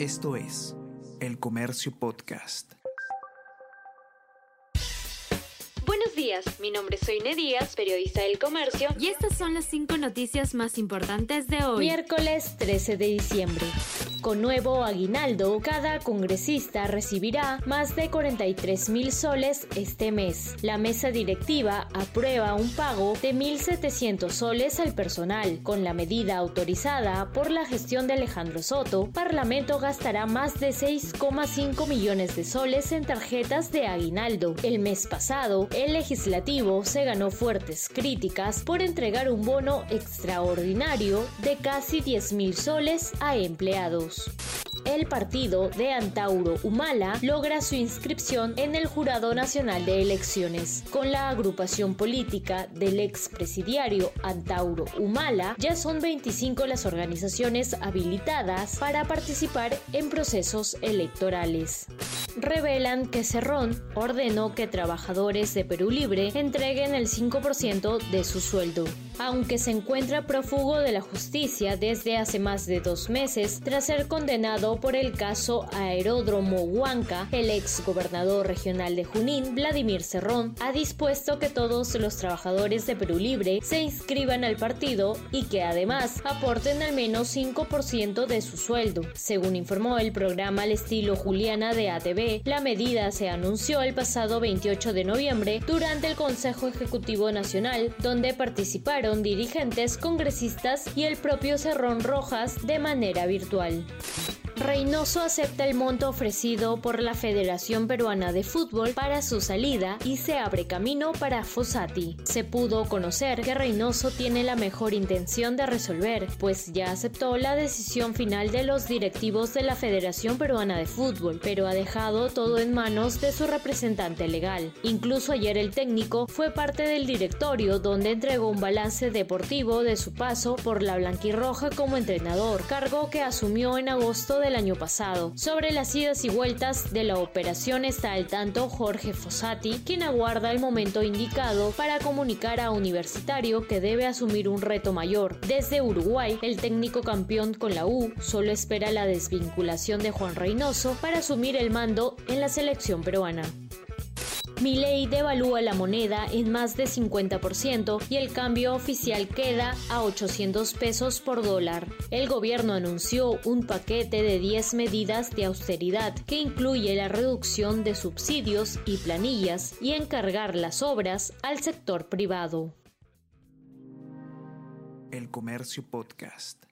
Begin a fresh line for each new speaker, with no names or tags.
Esto es El Comercio Podcast.
Buenos días, mi nombre es Soine Díaz, periodista del comercio,
y estas son las cinco noticias más importantes de hoy.
Miércoles 13 de diciembre. Con nuevo aguinaldo, cada congresista recibirá más de 43 mil soles este mes. La mesa directiva aprueba un pago de 1.700 soles al personal. Con la medida autorizada por la gestión de Alejandro Soto, Parlamento gastará más de 6,5 millones de soles en tarjetas de aguinaldo. El mes pasado, el legislativo se ganó fuertes críticas por entregar un bono extraordinario de casi 10 mil soles a empleados. El partido de Antauro Humala logra su inscripción en el Jurado Nacional de Elecciones. Con la agrupación política del expresidiario Antauro Humala, ya son 25 las organizaciones habilitadas para participar en procesos electorales revelan que Cerrón ordenó que trabajadores de Perú Libre entreguen el 5% de su sueldo. Aunque se encuentra prófugo de la justicia desde hace más de dos meses tras ser condenado por el caso Aeródromo Huanca, el ex gobernador regional de Junín, Vladimir Cerrón, ha dispuesto que todos los trabajadores de Perú Libre se inscriban al partido y que además aporten al menos 5% de su sueldo. Según informó el programa al estilo Juliana de ATV, la medida se anunció el pasado 28 de noviembre durante el Consejo Ejecutivo Nacional, donde participaron dirigentes, congresistas y el propio Cerrón Rojas de manera virtual. Reynoso acepta el monto ofrecido por la Federación Peruana de Fútbol para su salida y se abre camino para Fossati. Se pudo conocer que Reynoso tiene la mejor intención de resolver, pues ya aceptó la decisión final de los directivos de la Federación Peruana de Fútbol, pero ha dejado todo en manos de su representante legal. Incluso ayer el técnico fue parte del directorio donde entregó un balance deportivo de su paso por la blanquirroja como entrenador, cargo que asumió en agosto de año pasado. Sobre las idas y vueltas de la operación está al tanto Jorge Fossati, quien aguarda el momento indicado para comunicar a Universitario que debe asumir un reto mayor. Desde Uruguay, el técnico campeón con la U solo espera la desvinculación de Juan Reynoso para asumir el mando en la selección peruana. Milei devalúa la moneda en más de 50% y el cambio oficial queda a 800 pesos por dólar. El gobierno anunció un paquete de 10 medidas de austeridad que incluye la reducción de subsidios y planillas y encargar las obras al sector privado.
El Comercio Podcast.